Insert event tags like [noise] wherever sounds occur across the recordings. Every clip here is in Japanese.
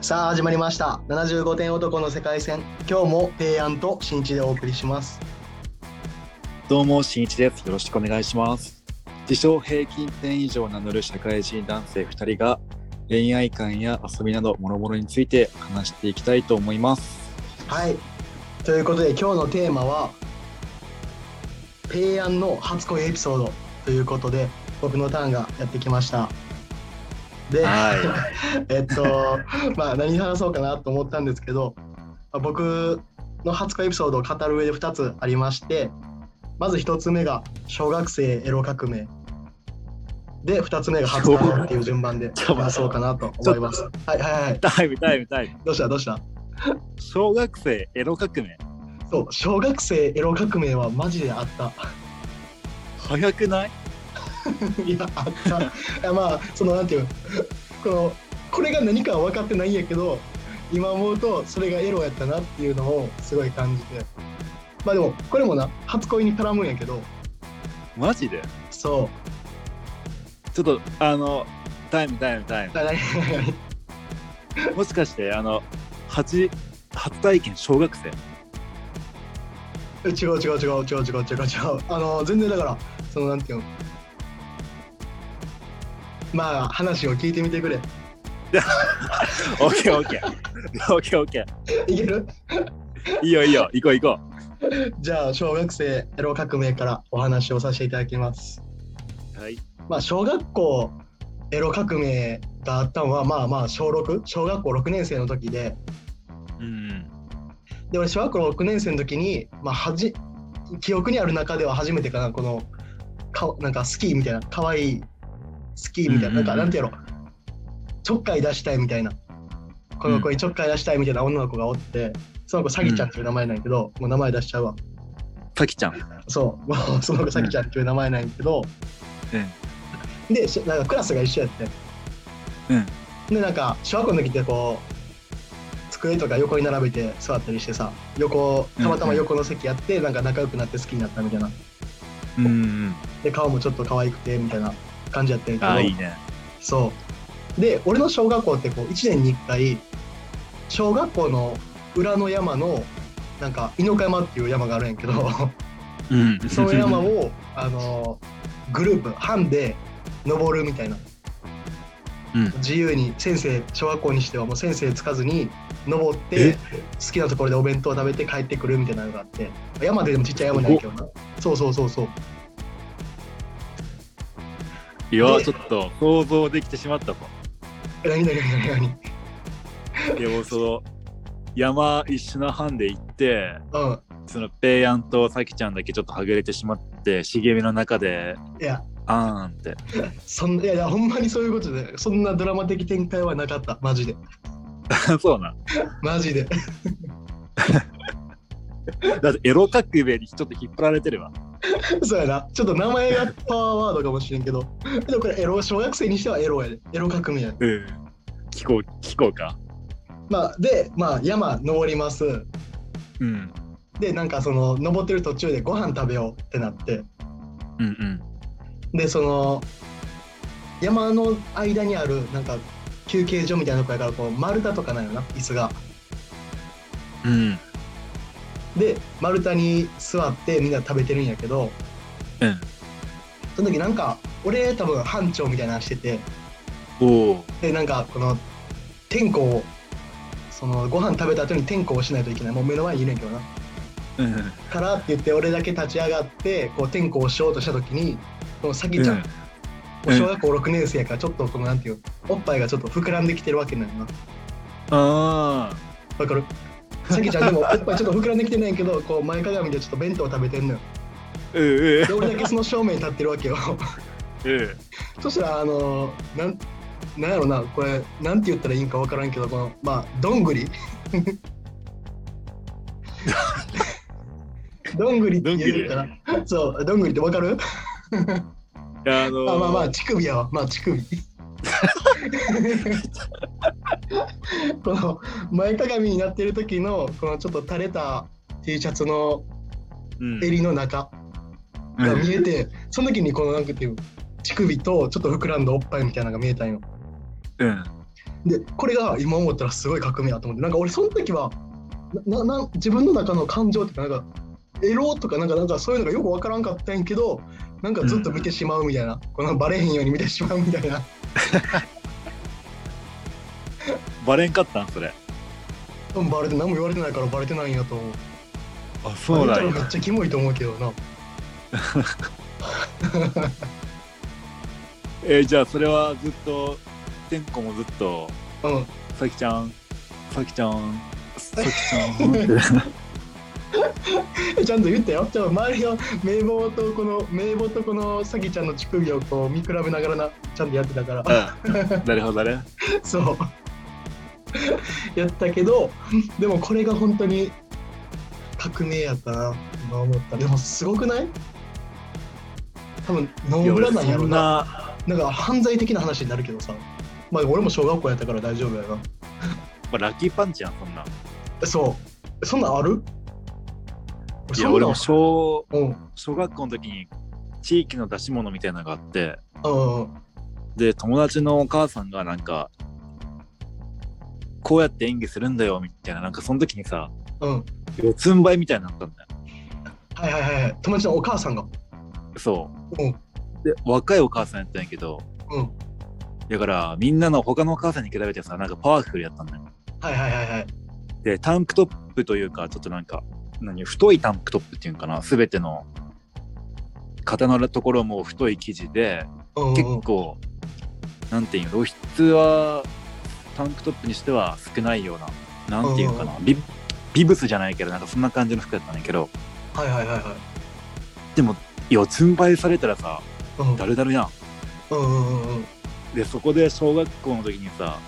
さあ始まりました75点男の世界戦今日もペイアンと新一でお送りしますどうも、しんいちです。よろしくお願いします。自称平均点以上を名乗る社会人男性2人が恋愛観や遊びなど諸々について話していきたいと思います。はいということで今日のテーマはペイアンの初恋エピソードということで僕のターンがやってきましたで、は [laughs] えっとまあ何話そうかなと思ったんですけど、まあ僕の初恋エピソードを語る上で2つありましてまず1つ目が小学生エロ革命。で2つ目が初恋っていう順番で話そうかなと思います。はいはいはい。タイム、タイム、タイム。どうした？どうした？小学生エロ革命。そう小学生エロ革命はマジであった。早くない？[laughs] いやあっまあそのなんていうこのこれが何かは分かってないんやけど今思うとそれがエロやったなっていうのをすごい感じて。まあでもこれもな初恋に絡むんやけど。マジで？そちょっと、あの、タイム、タイム、タイム。[laughs] もしかして、あの、初、初体験小学生？何違う違う違う違う違う違う違う。あの全然だからそのなんていうのまあ話を聞いてみてくれオッケーオッケー。オッケーオッケー。いける？いいよいいよ。行こう行こじゃあ小学生エロ革命からお話をさせていただきますう。はい。まあ小学校エロ革命があったのはまあまあ小6小学校6年生の時でうん。で俺小学校6年生の時にまあはじ記憶にある中では初めてかなこのかなんかスキーみたいな可愛いスキーみたいな,、なんかなんていうの？ちょっかい出したいみたいな。この子にちょっかい出したいみたいな女の子がおってその子サギちゃんっていう名前なんやけど、もう名前出しちゃうわ。さきちゃん。そう。もうその子サギちゃんっていう名前なんやけど、うん。でしなんかクラスが一緒やって。うん。でなんか小学校の時ってこう机とか横に並べて座ったりしてさ横たまたま横の席やってなんか仲良くなって好きになったみたいな。うんうん。で顔もちょっと可愛くてみたいな感じやったんやけどああ、いいね。そうで俺の小学校ってこう1年に1回小学校の裏の山のなんか猪ノ山っていう山があるんやけどうん。[laughs] その山をあのグループ班で登るみたいなうん。自由に先生小学校にしてはもう先生つかずに登って好きなところでお弁当食べて帰ってくるみたいなのがあって山ででもちっちゃい山なんやけどなそうそうそうそういや、でちょっと想像できてしまったぞ。え何何何何？でも、その、山一緒の班で行って、何そのペイヤンとサキちゃんだけちょっとはぐれてしまって、茂みの中で、うんいやあーんって。そんいやいやほんまにそういうことでそんなドラマ的展開はなかったマジでそうな。マジで [laughs] [laughs] だってエロ革命にちょっと引っ張られてるわ。[laughs] そうやなちょっと名前がパワーワードかもしれんけどでもこれエロ小学生にしてはエロやでエロ革命やでうん。聞こう、聞こうか。まあでまあ山登りますうん。でなんかその登ってる途中でご飯食べようってなってうんうん。でその山の間にあるなんか休憩所みたいなとこやからこう丸太とかなんよな椅子がうん。で丸太に座ってみんな食べてるんやけどうん。その時なんか俺多分班長みたいなのしてて。でなんかこの天候をそのご飯食べた後に天候をしないといけない。もう目の前にいるんやけどな。うん。からって言って俺だけ立ち上がってこう天候をしようとした時にこのさきちゃん、うん。小学校6年生やからちょっとこのなんていうおっぱいがちょっと膨らんできてるわけなんよな。あわかる？さきちゃんでもおっぱいちょっと膨らんできてないけどこう前かがみでちょっと弁当食べてんのよ。ー。うんうんで俺だけその正面に立ってるわけよ。う [laughs] ん。そしたらあのなんなんやろなこれなんて言ったらいいんかわからんけどこのまあどんぐり。[laughs] どんぐりって言うから。そうどんぐりってわかる？あのー、[laughs] あまあまあ乳首やわ。まあ乳首この前かがみになってる時のこのちょっと垂れた T シャツのうん。襟の中が見えて、その時にこのなんかっていう乳首とちょっと膨らんだおっぱいみたいなのが見えたんよ。うん。でこれが今思ったらすごい革命やと思ってなんか俺その時はなな自分の中の感情ってなんかエロとかなんかなんかそういうのがよくわからんかったんやけどなんかずっと見てしまうみたいな、このバレへんように見てしまうみたいな [laughs] バレんかったん？それ。バレて何も言われてないからバレてないんやと思うあ、そうなんめっ。ちゃキモいと思うけどな [laughs] えーじゃあそれはずっと、天子もずっと、うんさきちゃん、さきちゃん、[laughs] さきちゃんって。ちゃんと言ってよ。ちょ周りの名簿とこの名簿とこのさきちゃんの乳首をこう見比べながらなちゃんとやってたから。うんなるほどね。[laughs] そう。[laughs] やったけど、でもこれが本当に革命やったな。今思った。でもすごくない？多分ノーブラなんやろな。な、なんか犯罪的な話になるけどさ。まあ俺も小学校やったから大丈夫やな。まあ、ラッキーパンチやん、そんな。そう。そんなんある？いや、俺も小、小学校の時に地域の出し物みたいなのがあって、うん。で、友達のお母さんがなんか、こうやって演技するんだよ、みたいな、なんかその時にさ、うん。四つん這いみたいになったんだよ。はいはいはいはい。友達のお母さんが。そう。うん。で、若いお母さんやったんやけど、うん。だからみんなの他のお母さんに比べてさ、なんかパワフルやったんだよ。はいはいはいはい。で、タンクトップというか、ちょっとなんか、何、太いタンクトップっていうのかな、すべての肩のところも太い生地で、うんうん結構、なんていうの、露出はタンクトップにしては少ないような、なんていうのかな、ビビブスじゃないけど、なんかそんな感じの服やったんだけど、はいはいはいはい。でも、四つん這いされたらさ、うんだるだるやん。うんうんうんうん。で、そこで小学校の時にさ、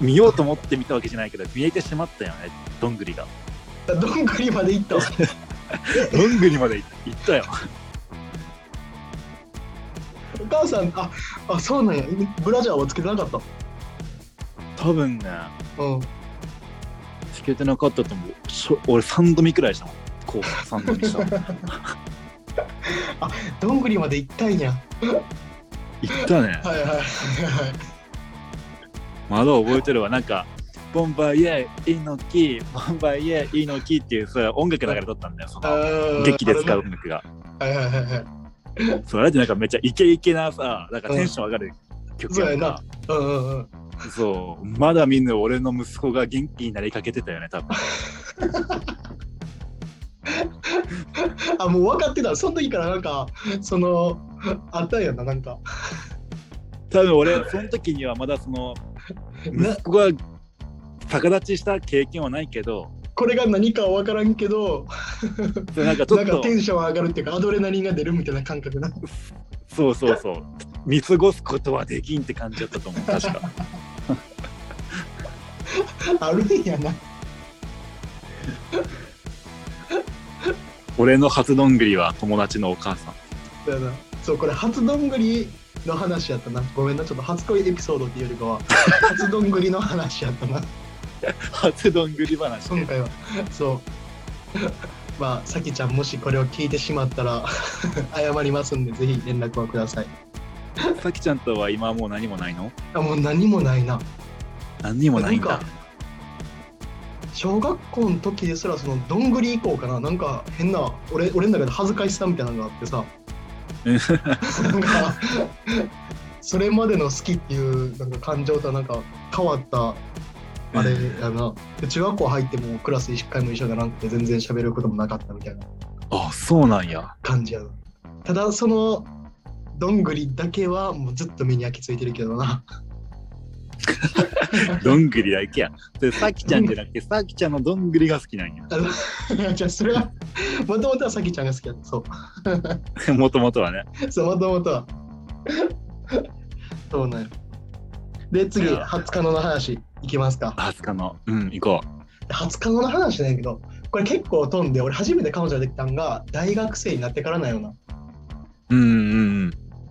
見ようと思って見たわけじゃないけど、見えてしまったよね、どんぐりが。どんぐりまで行ったわ。[laughs] どんぐりまで行ったよ。お母さん、あ、あ、そうなんや。ブラジャーはつけてなかった。多分ね、うん。つけてなかったと思う。しょ俺3度見くらいしたもん。こう、3度見した。[laughs] どんぐりまで行ったんや。行ったね。[laughs] はいはいはいはい。まだ覚えてるわ。なんか、ボンバイエー、猪木、ボンバイエー、猪木っていうさ、音楽流れとったんだよ。そのあー劇で使う。音楽が。はいはいはいはい。それってなんかめっちゃイケイケなさ、なんかテンション上がる曲そうやなやんか。。うんうんうん。そう、まだ見ぬ俺の息子が元気になりかけてたよね、多分。[laughs] あ、もう分かってた。その時からなんか、その、あったんやな、なんか。多分俺、その時にはまだその、な息子が逆立ちした経験はないけど、これが何かは分からんけど、そうなんかちょっとなんかテ、ンション上がるっていうか、アドレナリンが出るみたいな感覚な。そうそうそう、見過ごすことはできんって感じだったと思う、確か。あるんやな。俺の初どんぐりは友達のお母さん。そうやな。そう、これ初どんぐりの話やったな。ごめんな、ちょっと初恋エピソードっていうよりかは、[laughs] 初どんぐりの話やったな。初どんぐり話。今回は。そう。まあ、さきちゃん、もしこれを聞いてしまったら、謝りますんで、ぜひ連絡をください。[laughs] さきちゃんとは今はもう何もないの？あ、もう何もないな。何にもないんだ。なんか。小学校の時ですらそのどんぐり以降かな。なんか変な俺俺の中で恥ずかしさみたいなのがあってさ。[laughs] なんかそれまでの好きっていうなんか感情とはなんか変わったあれやな。で中学校入ってもクラス一回も一緒じゃなくて全然喋ることもなかったみたいな。あ、そうなんや。感じやな。ただそのどんぐりだけはもうずっと目に焼き付いてるけどな [laughs] どんぐりだけや。で、さきちゃんじゃなくて、さきちゃんのどんぐりが好きなんや。[laughs] じゃあそれはもともとはさきちゃんが好きやったそう [laughs] もともとはね。そう、もともとは。そうなんよ。で、次、いや初カノの話いきますか。初日の。うん、行こ初カノの話なんやけど、これ結構飛んで、俺初めて彼女ができたんが大学生になってからなんよな。うんうん。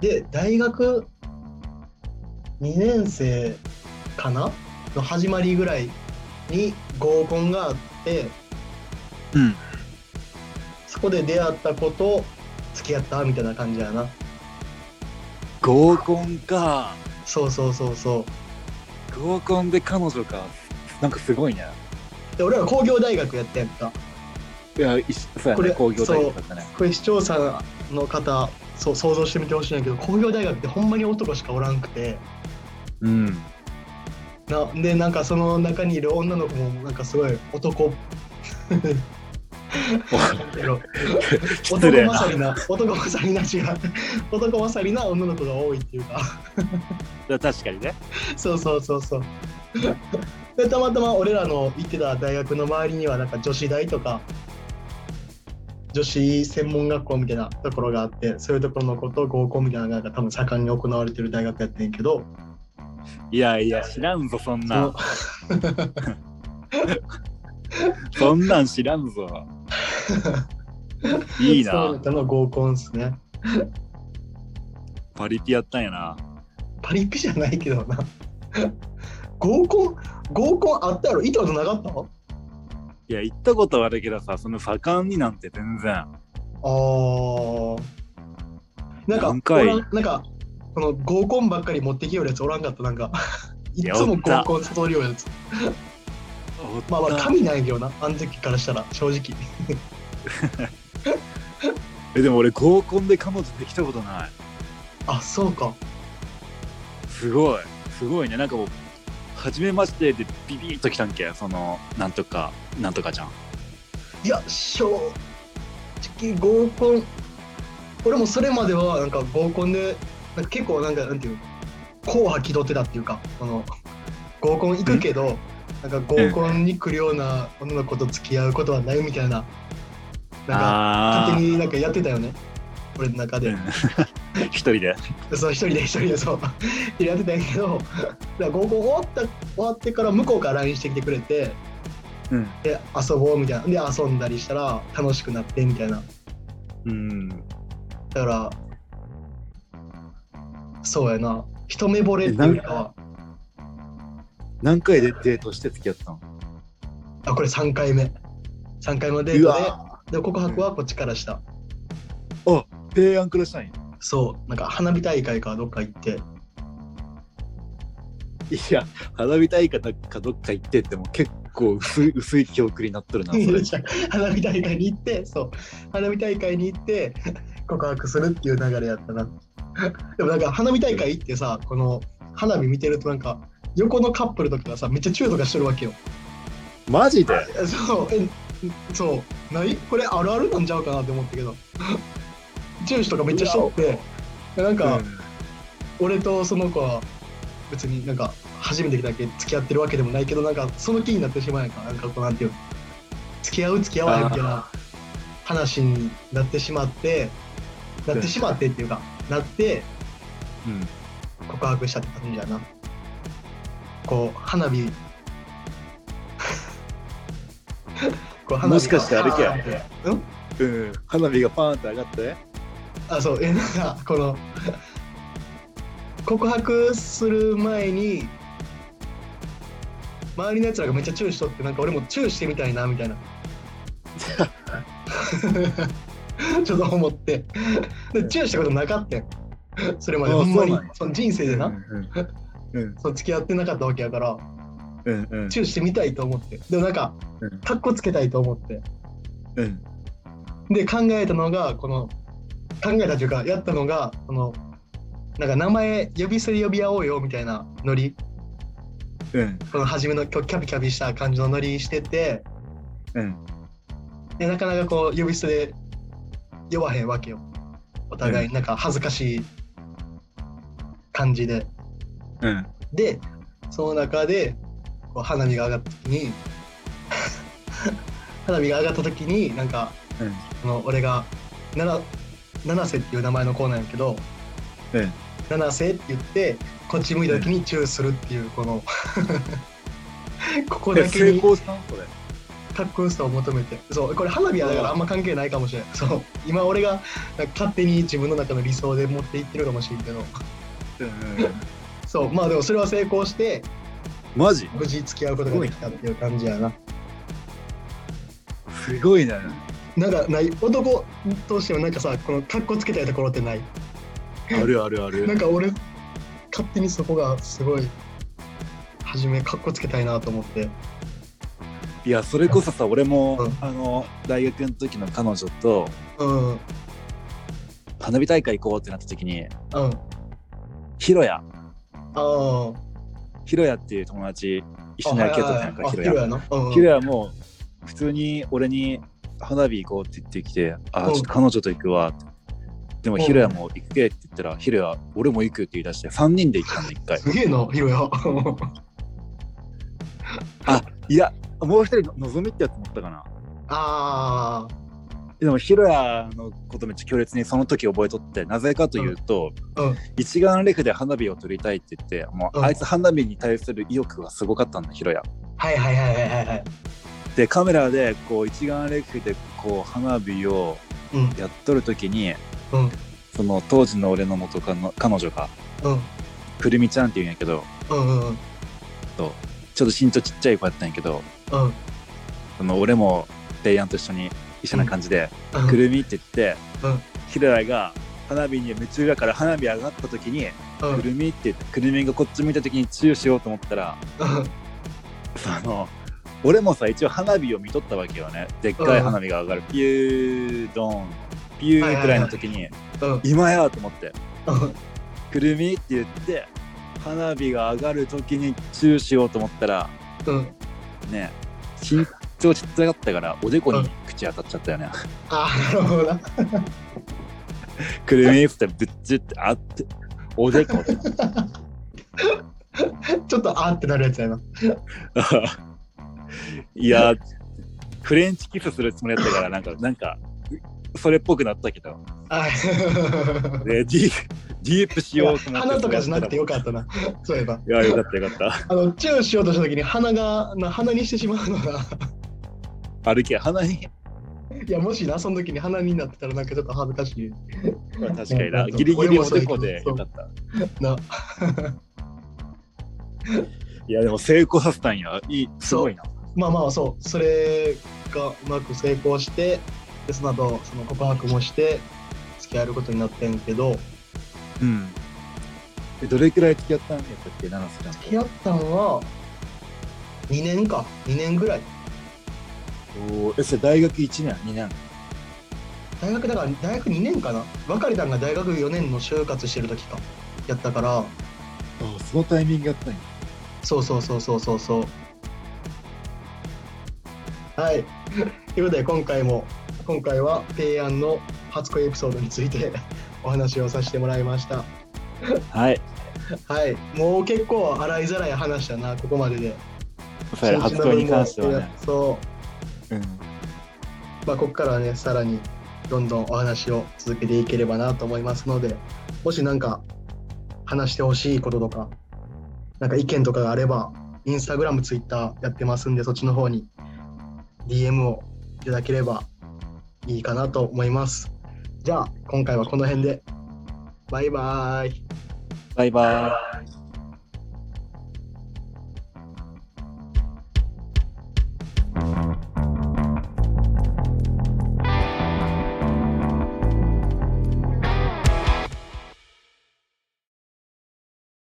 で、大学2年生かな？の始まりぐらいに合コンがあって、うん。そこで出会った子と付き合ったみたいな感じやな。合コンか。そうそうそうそう。合コンで彼女か。なんかすごいね。で俺ら工業大学やってんかいや、いそうやね。工業大学だったね。これ視聴者の方そう想像してみてほしいんだけど工業大学ってほんまに男しかおらんくて。うん。なでなんかその中にいる女の子もなんかすごい男。男勝りな男勝りな違う。男勝りな女の子が多いっていうか。確かにね。そうそうそうそう。でたまたま俺らの行ってた大学の周りにはなんか女子大とか女子専門学校みたいなところがあってそういうところの子と合コンみたいなのが多分盛んに行われてる大学やってんけど。いやいや、知らんぞ、そんそな。[laughs] そんなん知らんぞ。いいそうの合コンっすね。パリピやったんやな。パリピじゃないけどな。合コン合コンあったやろ？行ったことなかった？いや、行ったことはあるけどさ、その盛んになんて全然。あーなんか何回？おらんなんかこの合コンばっかり持ってきよるやつおらんかった？なんかいやつも合コン誘るようやつまあまあ神なんやけどなあの時からしたら正直 [laughs] え、でも俺合コンで彼女できたことない。あそうかすごい。すごいね。なんかもう、初めましてでビビッときたんけ？その、なんとか、なんとかじゃん。いや正直合コン。俺もそれまではなんか合コンでなんか結構なんかなんていう硬派気取ってたっていうかその合コン行くけどなんか合コンに来るような女の子と付き合うことはないみたいななんかあ勝手になんかやってたよね。俺の中で、人で。そう一人で一人でそう。やってたんやけどだから合コン終わった終わってから向こうから LINE してきてくれてうん。で遊ぼうみたいな。で遊んだりしたら楽しくなってみたいな。うん。だからそうやな。一目惚れっていうか。は何回でデートして付き合ったの？あこれ3回目。3回目のデーうトわでで告白はこっちからした、あ、提案くらしたんや。そうなんか花火大会かどっか行って。いや、花火大会かどっか行ってっても結構薄い薄い記憶になっとるな、それ。[laughs] 花火大会に行ってそう花火大会に行って告白するっていう流れやったな。でもなんか花火大会行ってさこの花火見てるとなんか横のカップルとかがさめっちゃチューとかしてるわけよ。マジで？そうえそうない？これあるあるなんちゃうかなって思ったけどチューしとかめっちゃしとってなんか、俺とその子は別になんか初めてだけ付き合ってるわけでもないけどなんかその気になってしまうやんか。なんかこうなんていうの。付き合う付き合わへんみたいな話になってしまってなってしまってっていうかなってうん。うん告白したって感じやな。こう花火。[laughs] こうもしかしてあれかパーンって。うん？うん。花火がパーンって上がって。あそう。えなんかこの告白する前に周りのやつらがめっちゃチューしとってなんか俺もチューしてみたいなみたいな。[laughs] ちょっと思って。でチューしたことなかったんそれまで。あほんまに。その人生でな、うんうん [laughs] その付き合ってなかったわけやから。うんうん。チューしてみたいと思って。でもなんかうん。かっこつけたいと思って。うん。で考えたのがこの考えたというかやったのがこのなんか名前呼び捨てで呼び合おうよみたいなノリ。うん。この初めのキャピキャピした感じのノリしてて。うん。でなかなかこう呼び捨てで呼ばへんわけよ。お互いなんか恥ずかしい感じで。うん。でその中でこう花火が上がった時に [laughs] 花火が上がった時になんかうん。その俺が七七瀬っていう名前の子なんやけどうん七瀬って言ってこっち向いた時にチューするっていうこの [laughs] ここだけにかっこよさを求めて。そうこれ花火はだからあんま関係ないかもしれないそう今俺が勝手に自分の中の理想で持っていってるかもしれんけど。うんそうまあでもそれは成功してマジ？無事付き合うことができたっていう感じやな。すごいねなんかない男としてはなんかさこのかっこつけたいところってない？あるあるあるなんか俺勝手にそこがすごい初めかっこつけたいなと思って。いやそれこそさ俺も、うん。あの大学の時の彼女とうん。うん花火大会行こうってなった時にあヒロヤ。あヒロヤっていう友達一緒に野球やたやん。かあヒロヤヒロヤも普通に俺に花火行こうって言ってきて「あうん。ちょっと彼女と行くわ」ってでもうん。ヒロヤも行くけって言ったらヒロヤ俺も行くって言い出して3人で行ったんだ一回。すげえなヒロヤ。[laughs] あいやもう一人のぞみってやつ持ったかな。あでもヒロヤのことめっちゃ強烈にその時覚えとってなぜかというと、うん。一眼レフで花火を撮りたいって言ってもう、うん。あいつ花火に対する意欲がすごかったんだヒロヤ。はいはいはいはいはいはいでカメラでこう一眼レフでこう花火をうん。やっとる時にうん。その当時の俺の元カノ彼女がうん。くるみちゃんって言うんやけどうんうんうん。とちょっと身長ちっちゃい子やったんやけどうん。その俺もレイヤンと一緒に一緒な感じでうん。くるみって言って、うん。ヒロヤが花火に夢中だから花火上がった時にうん。くるみって言ってくるみがこっち向いた時にチューしようと思ったらうん。その俺もさ一応花火を見とったわけよね。でっかい花火が上がる、ピュードン。ピューくらいの時に、うん。今やと思って。うん。くるみって言って花火が上がる時にチューしようと思ったらうん。ね身長ちっちゃかったからおでこに口当たっちゃったよね、ああなるほどな。くるみっつってぶっちゅってあっておでこ。[laughs] ちょっとあーってなるやつやな。[laughs] いやフレンチキスするつもりだったからなんかなんかそれっぽくなったけど。あ [laughs] でディディープしようと思って鼻とかじゃなくてよかったな。そういえば。いやよかったよかった。あの、チューしようとしたときに鼻が、な鼻にしてしまうのが、歩き鼻に。いや、もしな、その時に鼻になってたらなんかちょっと恥ずかしい。確かにな。うんギリギリおでこでよかった。な。いやでも成功させたんや。いいすごいなまあまあ、そう。それがうまく成功して、で、その後、その告白もして、付き合えることになってんけど、うん。えどれくらい付き合ったんやったっけ七瀬ちゃんと？付き合ったんは、2年か。2年ぐらい。おーえそれ大学1年2年。大学だから大学2年かな。別れたんが大学4年の就活してる時か。やったから。あそのタイミングやったんや。そうそうそうそうそうそうはい。ということで今回も今回は提案の初恋エピソードについて [laughs] お話をさせてもらいました。はい。はい。もう結構洗いざらい話したなここまでで。それ初恋に関してはね。そう。うん。まあ、ここからはね、さらにどんどんお話を続けていければなと思いますので、もしなんか話してほしいこととか、なんか意見とかがあれば、インスタグラム、ツイッターやってますんで、そっちの方に DM をいただければいいかなと思います。じゃあ、今回はこの辺で。バイバーイ。バイバイ